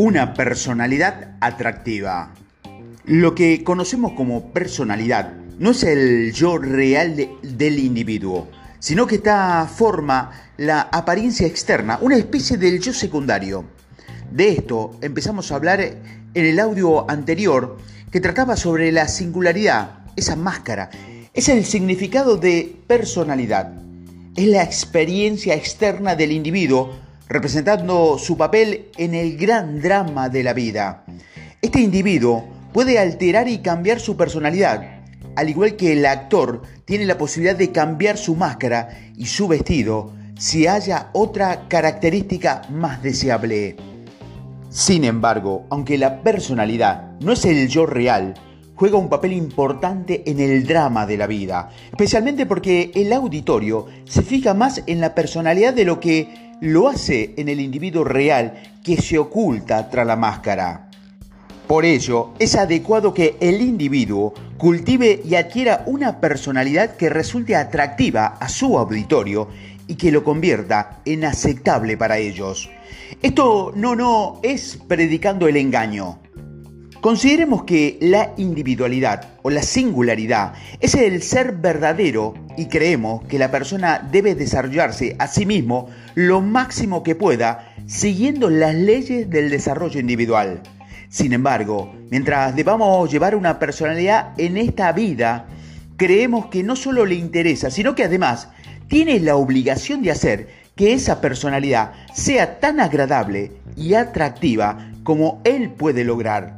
Una personalidad atractiva. Lo que conocemos como personalidad no es el yo real del individuo, sino que esta forma la apariencia externa, una especie del yo secundario. De esto empezamos a hablar en el audio anterior que trataba sobre la singularidad, esa máscara, es el significado de personalidad, es la experiencia externa del individuo representando su papel en el gran drama de la vida. Este individuo puede alterar y cambiar su personalidad, al igual que el actor tiene la posibilidad de cambiar su máscara y su vestido si haya otra característica más deseable. Sin embargo, aunque la personalidad no es el yo real, juega un papel importante en el drama de la vida, especialmente porque el auditorio se fija más en la personalidad de lo que lo hace en el individuo real que se oculta tras la máscara. Por ello, es adecuado que el individuo cultive y adquiera una personalidad que resulte atractiva a su auditorio y que lo convierta en aceptable para ellos. Esto no, no es predicando el engaño, Consideremos que la individualidad o la singularidad es el ser verdadero y creemos que la persona debe desarrollarse a sí mismo lo máximo que pueda siguiendo las leyes del desarrollo individual. Sin embargo, mientras debamos llevar una personalidad en esta vida, creemos que no solo le interesa, sino que además tiene la obligación de hacer que esa personalidad sea tan agradable y atractiva como él puede lograr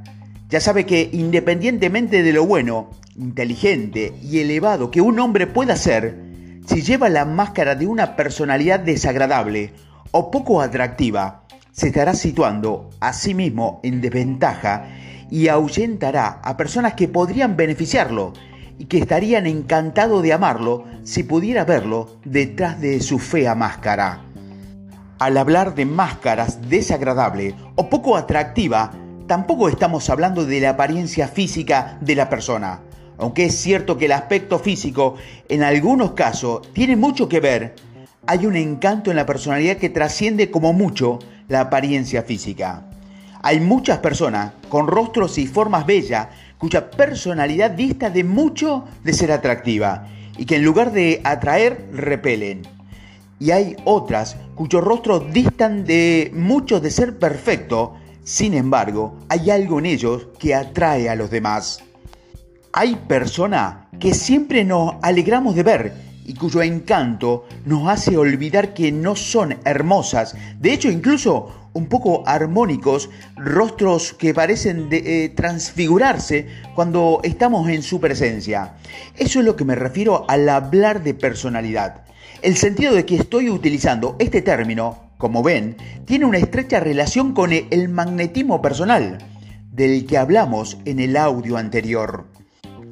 ya sabe que independientemente de lo bueno, inteligente y elevado que un hombre pueda ser, si lleva la máscara de una personalidad desagradable o poco atractiva, se estará situando a sí mismo en desventaja y ahuyentará a personas que podrían beneficiarlo y que estarían encantados de amarlo si pudiera verlo detrás de su fea máscara. Al hablar de máscaras desagradable o poco atractiva, tampoco estamos hablando de la apariencia física de la persona. Aunque es cierto que el aspecto físico en algunos casos tiene mucho que ver, hay un encanto en la personalidad que trasciende como mucho la apariencia física. Hay muchas personas con rostros y formas bellas cuya personalidad dista de mucho de ser atractiva y que en lugar de atraer repelen. Y hay otras cuyos rostros distan de mucho de ser perfecto sin embargo, hay algo en ellos que atrae a los demás. Hay personas que siempre nos alegramos de ver y cuyo encanto nos hace olvidar que no son hermosas, de hecho incluso un poco armónicos, rostros que parecen de, eh, transfigurarse cuando estamos en su presencia. Eso es lo que me refiero al hablar de personalidad. El sentido de que estoy utilizando este término como ven, tiene una estrecha relación con el magnetismo personal, del que hablamos en el audio anterior.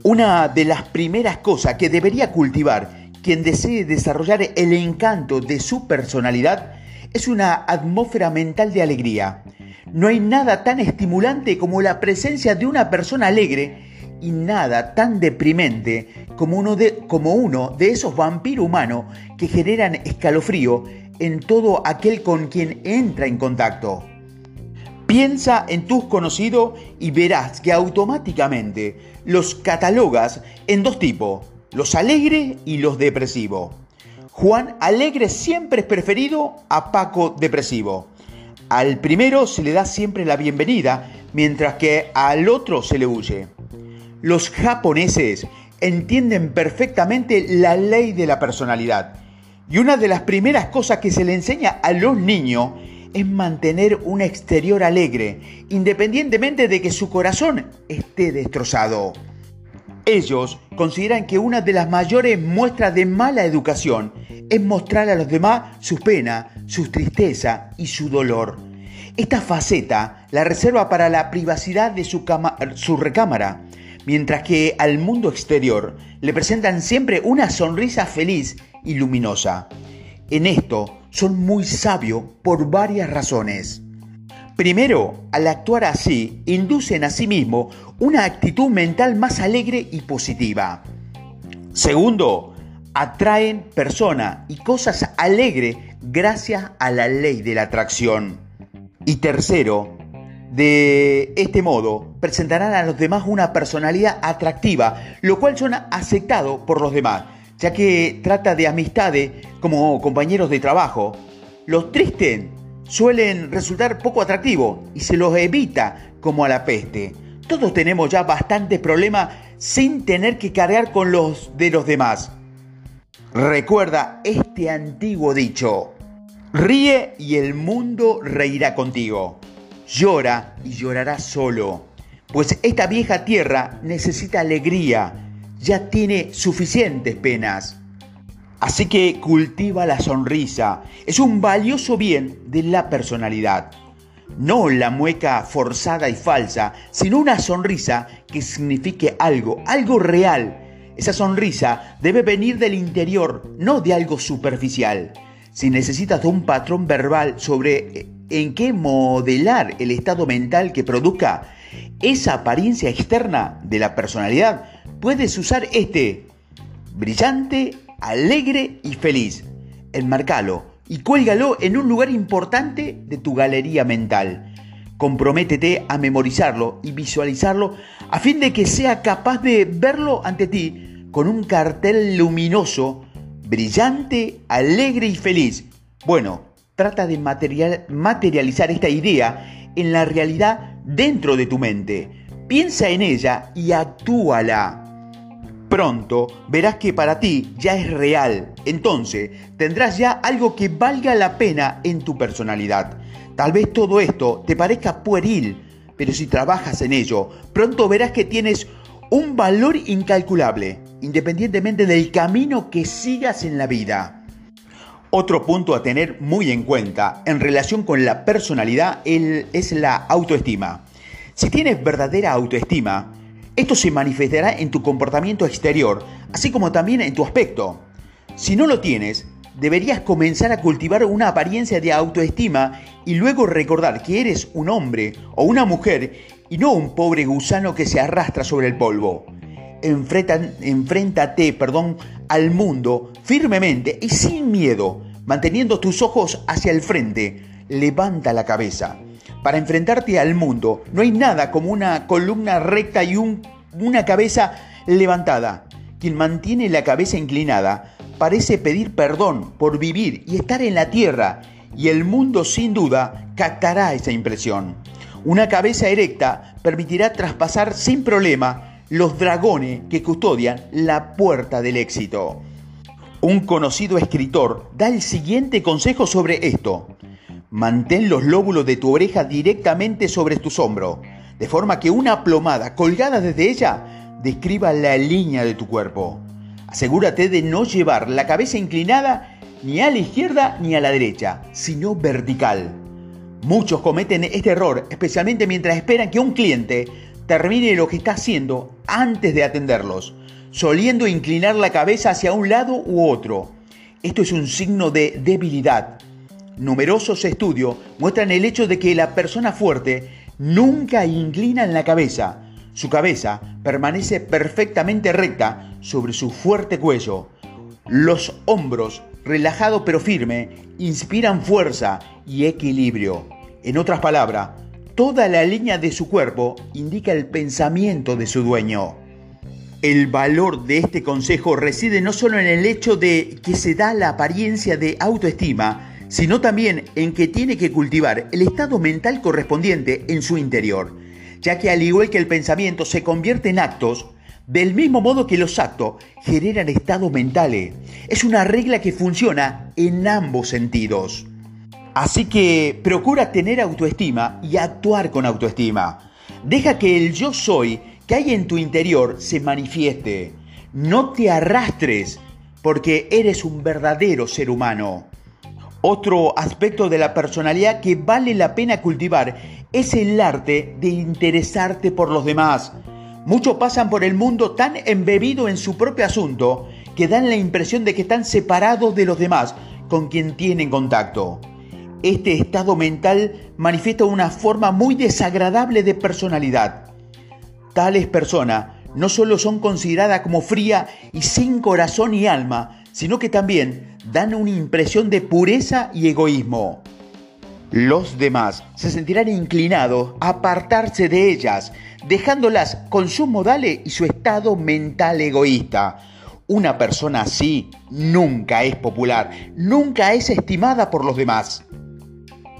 Una de las primeras cosas que debería cultivar quien desee desarrollar el encanto de su personalidad es una atmósfera mental de alegría. No hay nada tan estimulante como la presencia de una persona alegre y nada tan deprimente como uno de, como uno de esos vampiros humanos que generan escalofrío en todo aquel con quien entra en contacto. Piensa en tus conocidos y verás que automáticamente los catalogas en dos tipos, los alegres y los depresivos. Juan Alegre siempre es preferido a Paco Depresivo. Al primero se le da siempre la bienvenida, mientras que al otro se le huye. Los japoneses entienden perfectamente la ley de la personalidad y una de las primeras cosas que se le enseña a los niños es mantener un exterior alegre, independientemente de que su corazón esté destrozado. Ellos consideran que una de las mayores muestras de mala educación es mostrar a los demás su pena, su tristeza y su dolor. Esta faceta la reserva para la privacidad de su recámara, mientras que al mundo exterior le presentan siempre una sonrisa feliz y luminosa. En esto son muy sabios por varias razones. Primero, al actuar así, inducen a sí mismo una actitud mental más alegre y positiva. Segundo, atraen personas y cosas alegres gracias a la ley de la atracción. Y tercero, De este modo, presentarán a los demás una personalidad atractiva, lo cual son aceptado por los demás, ya que trata de amistades como compañeros de trabajo. Los tristes suelen resultar poco atractivos y se los evita como a la peste. Todos tenemos ya bastantes problemas sin tener que cargar con los de los demás. Recuerda este antiguo dicho, ríe y el mundo reirá contigo. Llora y llorarás solo, pues esta vieja tierra necesita alegría, ya tiene suficientes penas. Así que cultiva la sonrisa, es un valioso bien de la personalidad. No la mueca forzada y falsa, sino una sonrisa que signifique algo, algo real. Esa sonrisa debe venir del interior, no de algo superficial. Si necesitas un patrón verbal sobre eh, en qué modelar el estado mental que produzca esa apariencia externa de la personalidad, puedes usar este brillante, alegre y feliz. Enmarcalo y cuélgalo en un lugar importante de tu galería mental. Comprométete a memorizarlo y visualizarlo a fin de que sea capaz de verlo ante ti con un cartel luminoso, brillante, alegre y feliz. Bueno, trata de materializar esta idea en la realidad dentro de tu mente. Piensa en ella y actúala. Pronto verás que para ti ya es real. Entonces tendrás ya algo que valga la pena en tu personalidad. Tal vez todo esto te parezca pueril, pero si trabajas en ello, pronto verás que tienes un valor incalculable, independientemente del camino que sigas en la vida. Otro punto a tener muy en cuenta en relación con la personalidad es la autoestima. Si tienes verdadera autoestima, esto se manifestará en tu comportamiento exterior, así como también en tu aspecto. Si no lo tienes, deberías comenzar a cultivar una apariencia de autoestima y luego recordar que eres un hombre o una mujer y no un pobre gusano que se arrastra sobre el polvo. Enfréntate perdón, al mundo firmemente y sin miedo, manteniendo tus ojos hacia el frente. Levanta la cabeza. Para enfrentarte al mundo no hay nada como una columna recta y una cabeza levantada. Quien mantiene la cabeza inclinada parece pedir perdón por vivir y estar en la tierra y el mundo sin duda captará esa impresión. Una cabeza erecta permitirá traspasar sin problema los dragones que custodian la puerta del éxito. Un conocido escritor da el siguiente consejo sobre esto. Mantén los lóbulos de tu oreja directamente sobre tus hombros, de forma que una plomada colgada desde ella describa la línea de tu cuerpo. Asegúrate de no llevar la cabeza inclinada ni a la izquierda ni a la derecha, sino vertical. Muchos cometen este error, especialmente mientras esperan que un cliente termine lo que está haciendo antes de atenderlos, soliendo inclinar la cabeza hacia un lado u otro. Esto es un signo de debilidad Numerosos estudios muestran el hecho de que la persona fuerte nunca inclina en la cabeza. Su cabeza permanece perfectamente recta sobre su fuerte cuello. Los hombros, relajados pero firmes, inspiran fuerza y equilibrio. En otras palabras, toda la línea de su cuerpo indica el pensamiento de su dueño. El valor de este consejo reside no solo en el hecho de que se da la apariencia de autoestima, sino también en que tiene que cultivar el estado mental correspondiente en su interior, ya que al igual que el pensamiento se convierte en actos, del mismo modo que los actos generan estados mentales. Es una regla que funciona en ambos sentidos. Así que procura tener autoestima y actuar con autoestima. Deja que el yo soy que hay en tu interior se manifieste. No te arrastres porque eres un verdadero ser humano. Otro aspecto de la personalidad que vale la pena cultivar es el arte de interesarte por los demás. Muchos pasan por el mundo tan embebido en su propio asunto que dan la impresión de que están separados de los demás con quien tienen contacto. Este estado mental manifiesta una forma muy desagradable de personalidad. Tales personas no solo son consideradas como fría y sin corazón y alma, sino que también dan una impresión de pureza y egoísmo. Los demás se sentirán inclinados a apartarse de ellas, dejándolas con sus modales y su estado mental egoísta. Una persona así nunca es popular, nunca es estimada por los demás.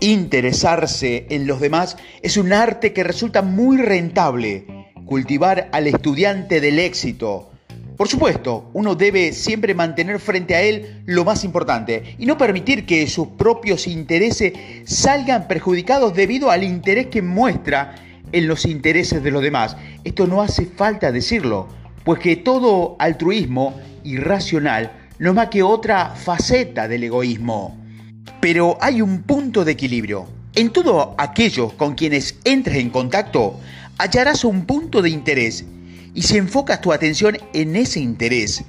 Interesarse en los demás es un arte que resulta muy rentable. Cultivar al estudiante del éxito, por supuesto, uno debe siempre mantener frente a él lo más importante y no permitir que sus propios intereses salgan perjudicados debido al interés que muestra en los intereses de los demás. Esto no hace falta decirlo, pues que todo altruismo irracional no es más que otra faceta del egoísmo. Pero hay un punto de equilibrio. En todo aquellos con quienes entres en contacto, hallarás un punto de interés y si enfocas tu atención en ese interés,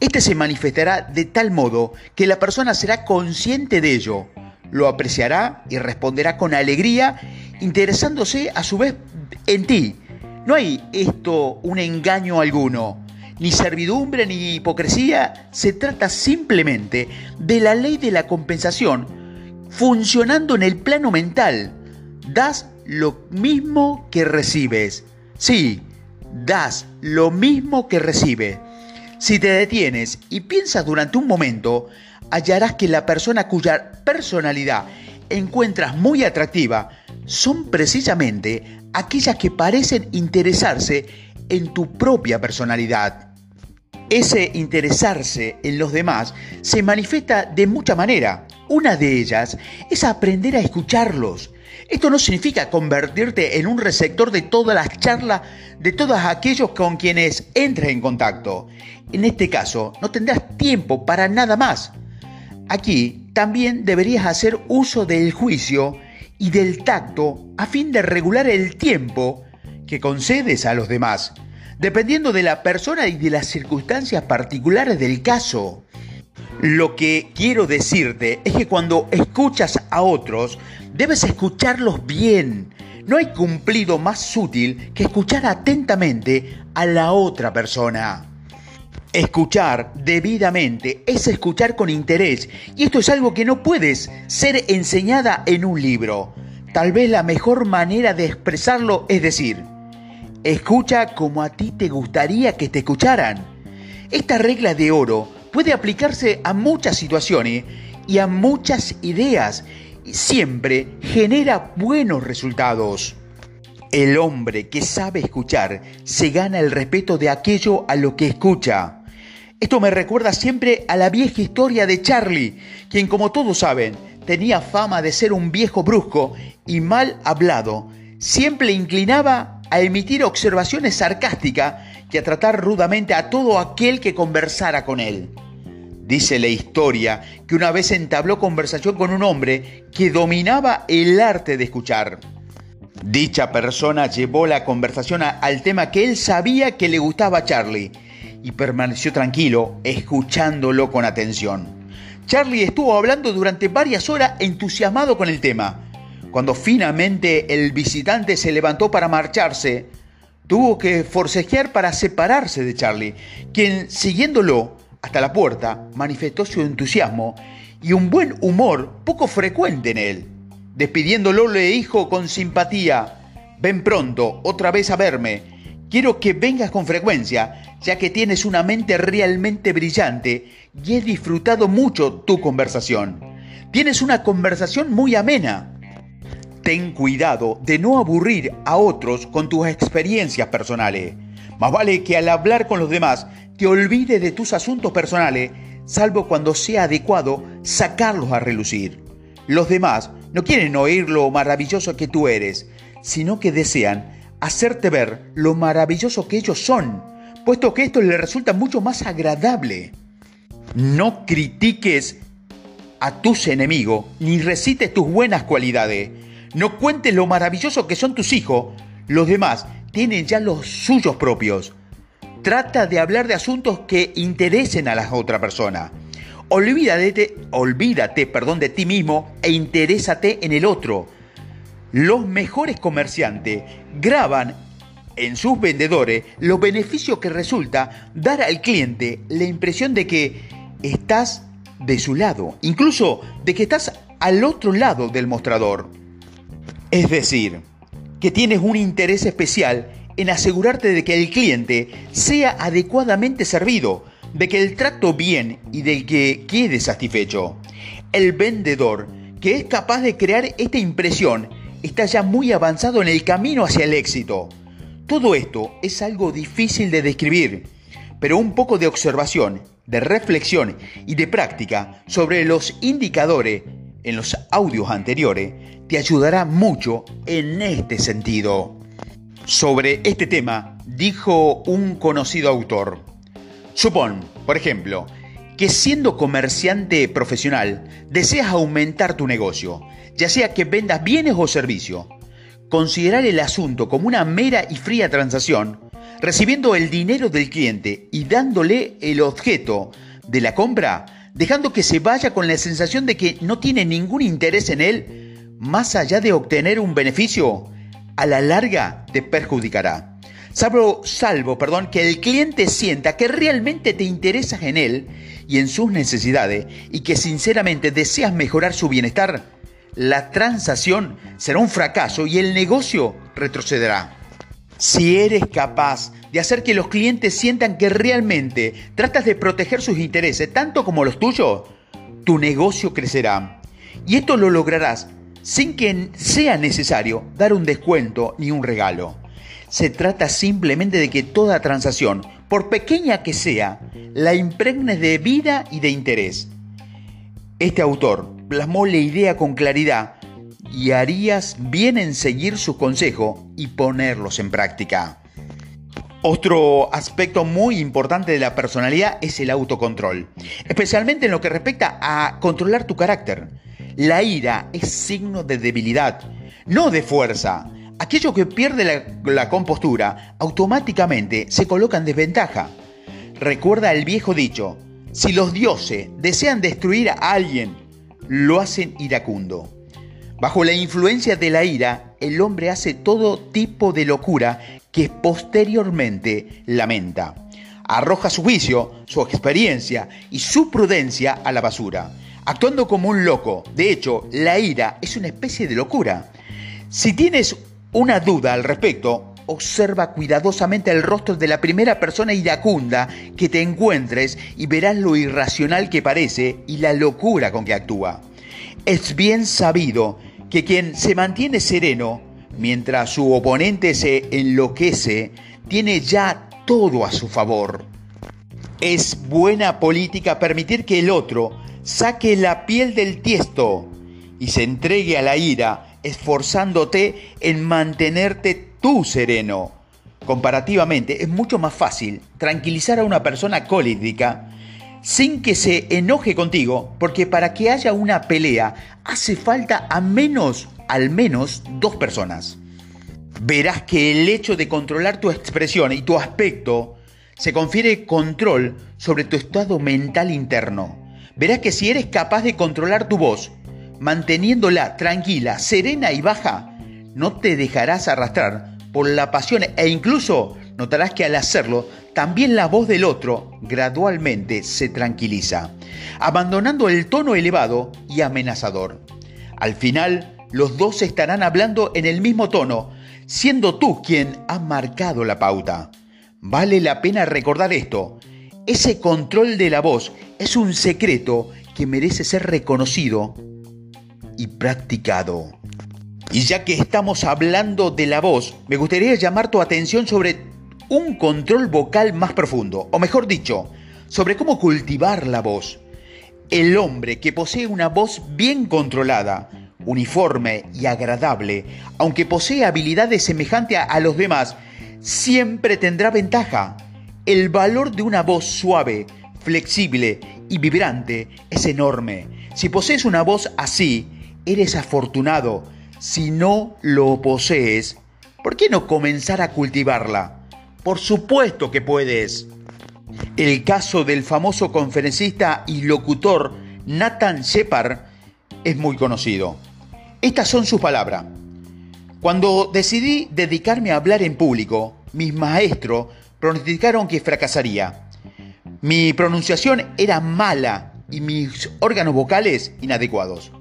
este se manifestará de tal modo que la persona será consciente de ello, lo apreciará y responderá con alegría, interesándose a su vez en ti. No hay esto un engaño alguno, ni servidumbre ni hipocresía, se trata simplemente de la ley de la compensación funcionando en el plano mental. Das lo mismo que recibes. Sí, das lo mismo que recibe. Si te detienes y piensas durante un momento, hallarás que la persona cuya personalidad encuentras muy atractiva son precisamente aquellas que parecen interesarse en tu propia personalidad. Ese interesarse en los demás se manifiesta de mucha manera. Una de ellas es aprender a escucharlos, esto no significa convertirte en un receptor de todas las charlas de todos aquellos con quienes entres en contacto. En este caso, no tendrás tiempo para nada más. Aquí también deberías hacer uso del juicio y del tacto a fin de regular el tiempo que concedes a los demás, dependiendo de la persona y de las circunstancias particulares del caso. Lo que quiero decirte es que cuando escuchas a otros, debes escucharlos bien. No hay cumplido más sutil que escuchar atentamente a la otra persona. Escuchar debidamente es escuchar con interés y esto es algo que no puedes ser enseñada en un libro. Tal vez la mejor manera de expresarlo es decir, escucha como a ti te gustaría que te escucharan. Esta regla de oro puede aplicarse a muchas situaciones y a muchas ideas. Y siempre genera buenos resultados. El hombre que sabe escuchar se gana el respeto de aquello a lo que escucha. Esto me recuerda siempre a la vieja historia de Charlie, quien como todos saben tenía fama de ser un viejo brusco y mal hablado. Siempre inclinaba a emitir observaciones sarcásticas que a tratar rudamente a todo aquel que conversara con él. Dice la historia que una vez entabló conversación con un hombre que dominaba el arte de escuchar. Dicha persona llevó la conversación al tema que él sabía que le gustaba a Charlie y permaneció tranquilo, escuchándolo con atención. Charlie estuvo hablando durante varias horas entusiasmado con el tema. Cuando finalmente el visitante se levantó para marcharse, tuvo que forcejear para separarse de Charlie, quien, siguiéndolo hasta la puerta, manifestó su entusiasmo y un buen humor poco frecuente en él. Despidiéndolo le dijo con simpatía, ven pronto, otra vez a verme. Quiero que vengas con frecuencia, ya que tienes una mente realmente brillante y he disfrutado mucho tu conversación. Tienes una conversación muy amena. Ten cuidado de no aburrir a otros con tus experiencias personales. Más vale que al hablar con los demás te olvides de tus asuntos personales, salvo cuando sea adecuado sacarlos a relucir. Los demás no quieren oír lo maravilloso que tú eres, sino que desean hacerte ver lo maravilloso que ellos son, puesto que esto les resulta mucho más agradable. No critiques a tus enemigos ni recites tus buenas cualidades. No cuentes lo maravilloso que son tus hijos. Los demás tienen ya los suyos propios. Trata de hablar de asuntos que interesen a la otra persona. Olvídate, olvídate perdón, de ti mismo e interésate en el otro. Los mejores comerciantes graban en sus vendedores los beneficios que resulta dar al cliente la impresión de que estás de su lado, incluso de que estás al otro lado del mostrador. Es decir, que tienes un interés especial en asegurarte de que el cliente sea adecuadamente servido, de que el trato bien y de que quede satisfecho. El vendedor, que es capaz de crear esta impresión, está ya muy avanzado en el camino hacia el éxito. Todo esto es algo difícil de describir, pero un poco de observación, de reflexión y de práctica sobre los indicadores en los audios anteriores te ayudará mucho en este sentido. Sobre este tema dijo un conocido autor, supón, por ejemplo, que siendo comerciante profesional deseas aumentar tu negocio, ya sea que vendas bienes o servicios. Considerar el asunto como una mera y fría transacción, recibiendo el dinero del cliente y dándole el objeto de la compra, dejando que se vaya con la sensación de que no tiene ningún interés en él, más allá de obtener un beneficio, a la larga te perjudicará. Salvo, salvo perdón, que el cliente sienta que realmente te interesas en él y en sus necesidades y que sinceramente deseas mejorar su bienestar, la transacción será un fracaso y el negocio retrocederá. Si eres capaz de hacer que los clientes sientan que realmente tratas de proteger sus intereses tanto como los tuyos, tu negocio crecerá. Y esto lo lograrás sin que sea necesario dar un descuento ni un regalo. Se trata simplemente de que toda transacción, por pequeña que sea, la impregnes de vida y de interés. Este autor plasmó la idea con claridad y harías bien en seguir su consejo y ponerlos en práctica. Otro aspecto muy importante de la personalidad es el autocontrol, especialmente en lo que respecta a controlar tu carácter. La ira es signo de debilidad, no de fuerza. Aquello que pierde la, compostura automáticamente se coloca en desventaja. Recuerda el viejo dicho, si los dioses desean destruir a alguien, lo hacen iracundo. Bajo la influencia de la ira, el hombre hace todo tipo de locura que posteriormente lamenta. Arroja su juicio, su experiencia y su prudencia a la basura actuando como un loco. De hecho, la ira es una especie de locura. Si tienes una duda al respecto, observa cuidadosamente el rostro de la primera persona iracunda que te encuentres y verás lo irracional que parece y la locura con que actúa. Es bien sabido que quien se mantiene sereno mientras su oponente se enloquece, tiene ya todo a su favor. Es buena política permitir que el otro saque la piel del tiesto y se entregue a la ira, esforzándote en mantenerte tú sereno. Comparativamente, es mucho más fácil tranquilizar a una persona colérica sin que se enoje contigo, porque para que haya una pelea hace falta menos, al menos, dos personas. Verás que el hecho de controlar tu expresión y tu aspecto se confiere control sobre tu estado mental interno verás que si eres capaz de controlar tu voz, manteniéndola tranquila, serena y baja, no te dejarás arrastrar por la pasión e incluso notarás que al hacerlo, también la voz del otro gradualmente se tranquiliza, abandonando el tono elevado y amenazador. Al final, los dos estarán hablando en el mismo tono, siendo tú quien ha marcado la pauta. Vale la pena recordar esto. Ese control de la voz es un secreto que merece ser reconocido y practicado. Y ya que estamos hablando de la voz, me gustaría llamar tu atención sobre un control vocal más profundo, o mejor dicho, sobre cómo cultivar la voz. El hombre que posee una voz bien controlada, uniforme y agradable, aunque posee habilidades semejantes a los demás, siempre tendrá ventaja. El valor de una voz suave, flexible y vibrante es enorme. Si posees una voz así, eres afortunado. Si no lo posees, ¿por qué no comenzar a cultivarla? Por supuesto que puedes. El caso del famoso conferencista y locutor Nathan Shepard es muy conocido. Estas son sus palabras. Cuando decidí dedicarme a hablar en público, mis maestros pronosticaron que fracasaría. Mi pronunciación era mala y mis órganos vocales inadecuados.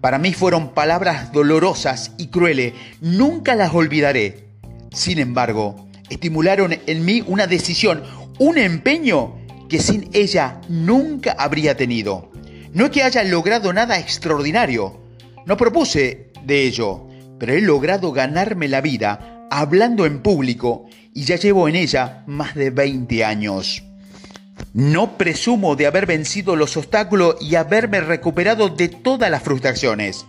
Para mí fueron palabras dolorosas y crueles, nunca las olvidaré. Sin embargo, estimularon en mí una decisión, un empeño que sin ella nunca habría tenido. No es que haya logrado nada extraordinario, no propuse de ello, pero he logrado ganarme la vida hablando en público y ya llevo en ella más de 20 años. No presumo de haber vencido los obstáculos y haberme recuperado de todas las frustraciones,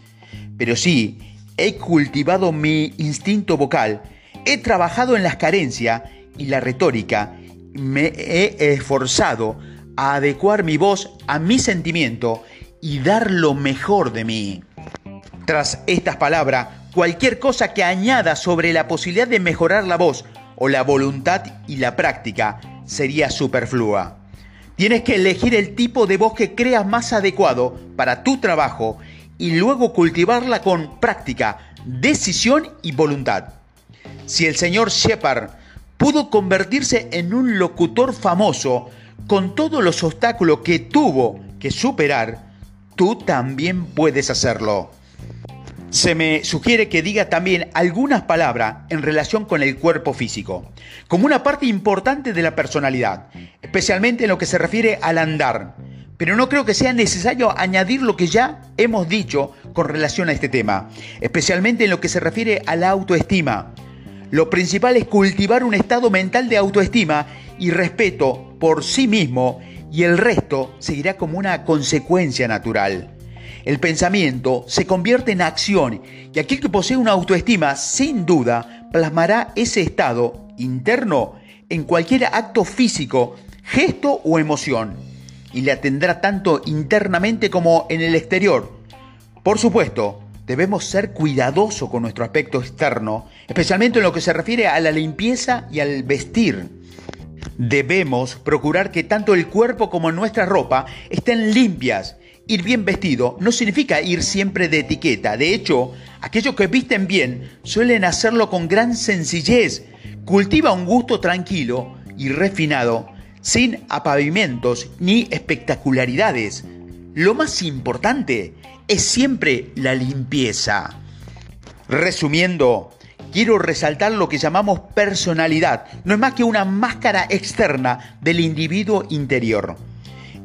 pero sí he cultivado mi instinto vocal, he trabajado en las carencias y la retórica, me he esforzado a adecuar mi voz a mi sentimiento y dar lo mejor de mí. Tras estas palabras, cualquier cosa que añada sobre la posibilidad de mejorar la voz o la voluntad y la práctica sería superflua. Tienes que elegir el tipo de voz que creas más adecuado para tu trabajo y luego cultivarla con práctica, decisión y voluntad. Si el señor Shepard pudo convertirse en un locutor famoso con todos los obstáculos que tuvo que superar, tú también puedes hacerlo. Se me sugiere que diga también algunas palabras en relación con el cuerpo físico, como una parte importante de la personalidad, especialmente en lo que se refiere al andar. Pero no creo que sea necesario añadir lo que ya hemos dicho con relación a este tema, especialmente en lo que se refiere a la autoestima. Lo principal es cultivar un estado mental de autoestima y respeto por sí mismo y el resto seguirá como una consecuencia natural. El pensamiento se convierte en acción y aquel que posee una autoestima sin duda plasmará ese estado interno en cualquier acto físico, gesto o emoción y la tendrá tanto internamente como en el exterior. Por supuesto, debemos ser cuidadosos con nuestro aspecto externo, especialmente en lo que se refiere a la limpieza y al vestir. Debemos procurar que tanto el cuerpo como nuestra ropa estén limpias Ir bien vestido no significa ir siempre de etiqueta. De hecho, aquellos que visten bien suelen hacerlo con gran sencillez. Cultiva un gusto tranquilo y refinado, sin apavimentos ni espectacularidades. Lo más importante es siempre la limpieza. Resumiendo, quiero resaltar lo que llamamos personalidad. No es más que una máscara externa del individuo interior.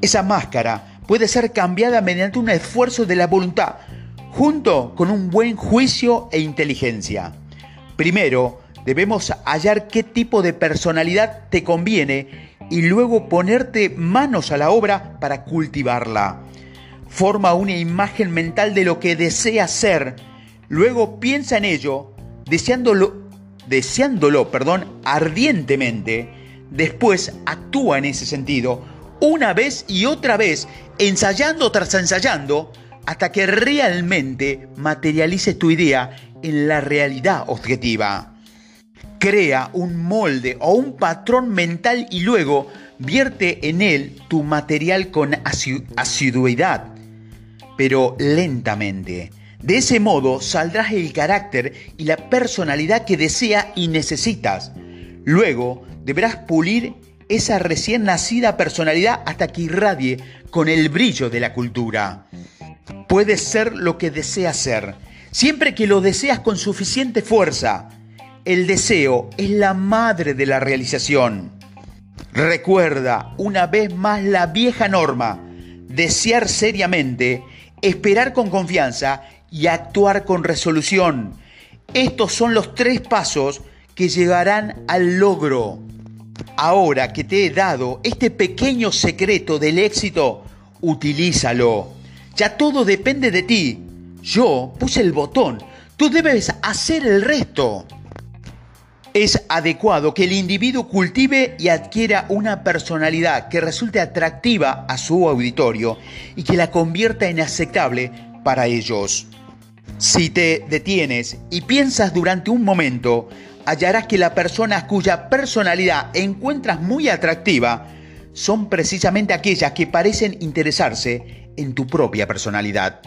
Esa máscara puede ser cambiada mediante un esfuerzo de la voluntad, junto con un buen juicio e inteligencia. Primero, debemos hallar qué tipo de personalidad te conviene y luego ponerte manos a la obra para cultivarla. Forma una imagen mental de lo que deseas ser, luego piensa en ello, deseándolo, deseándolo perdón, ardientemente, después actúa en ese sentido, una vez y otra vez, ensayando tras ensayando, hasta que realmente materialices tu idea en la realidad objetiva. Crea un molde o un patrón mental y luego vierte en él tu material con asiduidad, pero lentamente. De ese modo saldrás el carácter y la personalidad que deseas y necesitas. Luego deberás pulir esa recién nacida personalidad hasta que irradie con el brillo de la cultura. Puedes ser lo que deseas ser, siempre que lo deseas con suficiente fuerza. El deseo es la madre de la realización. Recuerda una vez más la vieja norma, desear seriamente, esperar con confianza y actuar con resolución. Estos son los tres pasos que llegarán al logro. Ahora que te he dado este pequeño secreto del éxito, utilízalo. Ya todo depende de ti. Yo puse el botón. Tú debes hacer el resto. Es adecuado que el individuo cultive y adquiera una personalidad que resulte atractiva a su auditorio y que la convierta en aceptable para ellos. Si te detienes y piensas durante un momento, hallarás que las personas cuya personalidad encuentras muy atractiva son precisamente aquellas que parecen interesarse en tu propia personalidad.